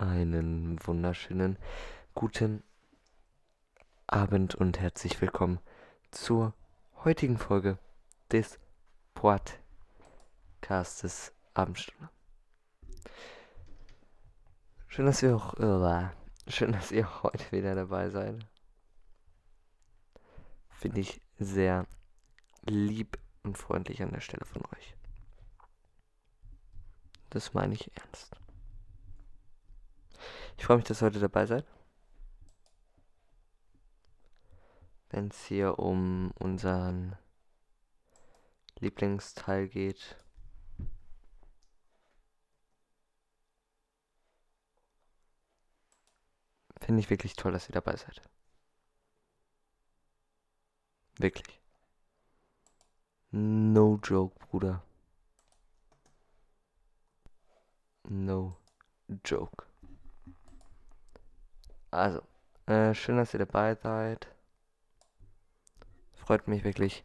Einen wunderschönen guten Abend und herzlich willkommen zur heutigen Folge des Podcastes Abendstunde. Schön, dass ihr auch schön, dass ihr heute wieder dabei seid. Finde ich sehr lieb und freundlich an der Stelle von euch. Das meine ich ernst. Ich freue mich, dass ihr heute dabei seid. Wenn es hier um unseren Lieblingsteil geht. Finde ich wirklich toll, dass ihr dabei seid. Wirklich. No joke, Bruder. No joke. Also, äh, schön, dass ihr dabei seid. Freut mich wirklich.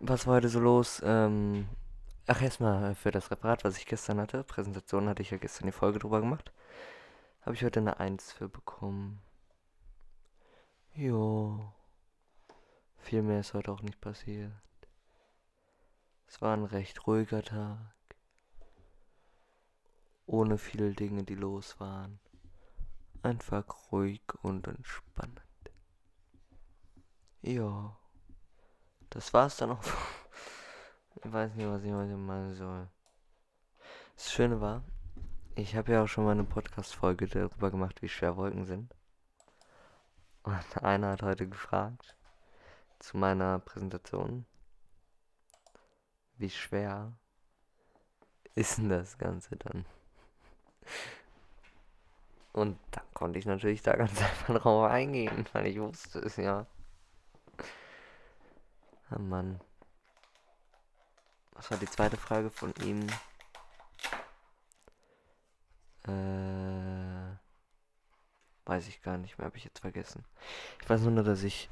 Was war heute so los? Ähm, ach, erstmal für das Referat, was ich gestern hatte. Präsentation hatte ich ja gestern die Folge drüber gemacht. Habe ich heute eine 1 für bekommen. Jo. Viel mehr ist heute auch nicht passiert. Es war ein recht ruhiger Tag. Ohne viele Dinge, die los waren. Einfach ruhig und entspannend. Ja. Das war's dann auch. ich weiß nicht, was ich heute machen soll. Das Schöne war, ich habe ja auch schon mal eine Podcast-Folge darüber gemacht, wie schwer Wolken sind. Und einer hat heute gefragt, zu meiner Präsentation, wie schwer ist denn das Ganze dann? Und dann konnte ich natürlich da ganz einfach drauf eingehen, weil ich wusste es ja. Oh Mann. Was war die zweite Frage von ihm? Äh, weiß ich gar nicht mehr, habe ich jetzt vergessen. Ich weiß nur, dass ich,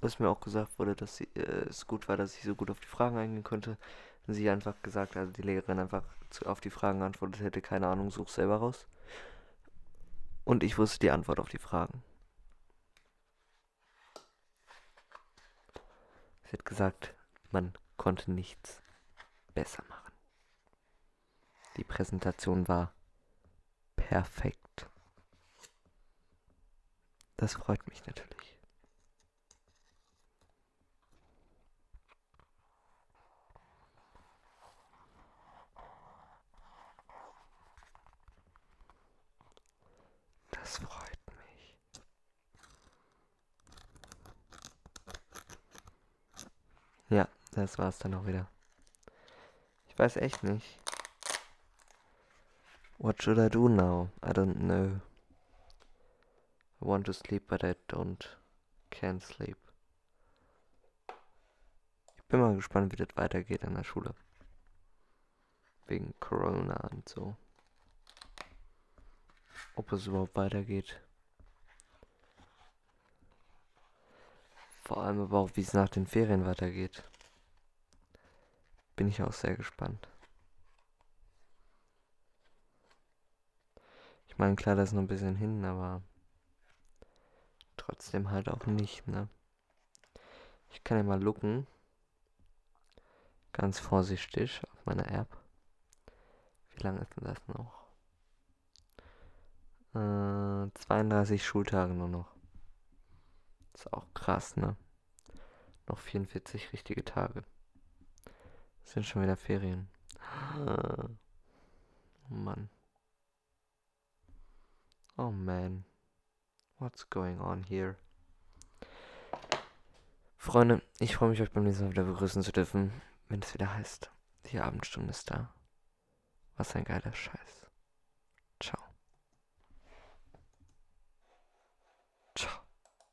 dass mir auch gesagt wurde, dass sie, äh, es gut war, dass ich so gut auf die Fragen eingehen konnte. Und sie einfach gesagt, also die Lehrerin einfach zu, auf die Fragen geantwortet hätte, keine Ahnung, such selber raus. Und ich wusste die Antwort auf die Fragen. Sie hat gesagt, man konnte nichts besser machen. Die Präsentation war perfekt. Das freut mich natürlich. Das freut mich. Ja, das war's dann auch wieder. Ich weiß echt nicht. What should I do now? I don't know. I want to sleep, but I don't. Can't sleep. Ich bin mal gespannt, wie das weitergeht an der Schule. Wegen Corona und so ob es überhaupt weitergeht. Vor allem aber auch, wie es nach den Ferien weitergeht. Bin ich auch sehr gespannt. Ich meine, klar, das ist noch ein bisschen hin, aber trotzdem halt auch nicht, ne? Ich kann ja mal looken. Ganz vorsichtig auf meiner App. Wie lange ist denn das noch? Äh, 32 Schultage nur noch. Ist auch krass, ne? Noch 44 richtige Tage. Sind schon wieder Ferien. Oh Mann. Oh man. What's going on here? Freunde, ich freue mich, euch beim nächsten Mal wieder begrüßen zu dürfen, wenn es wieder heißt, die Abendstunde ist da. Was ein geiler Scheiß.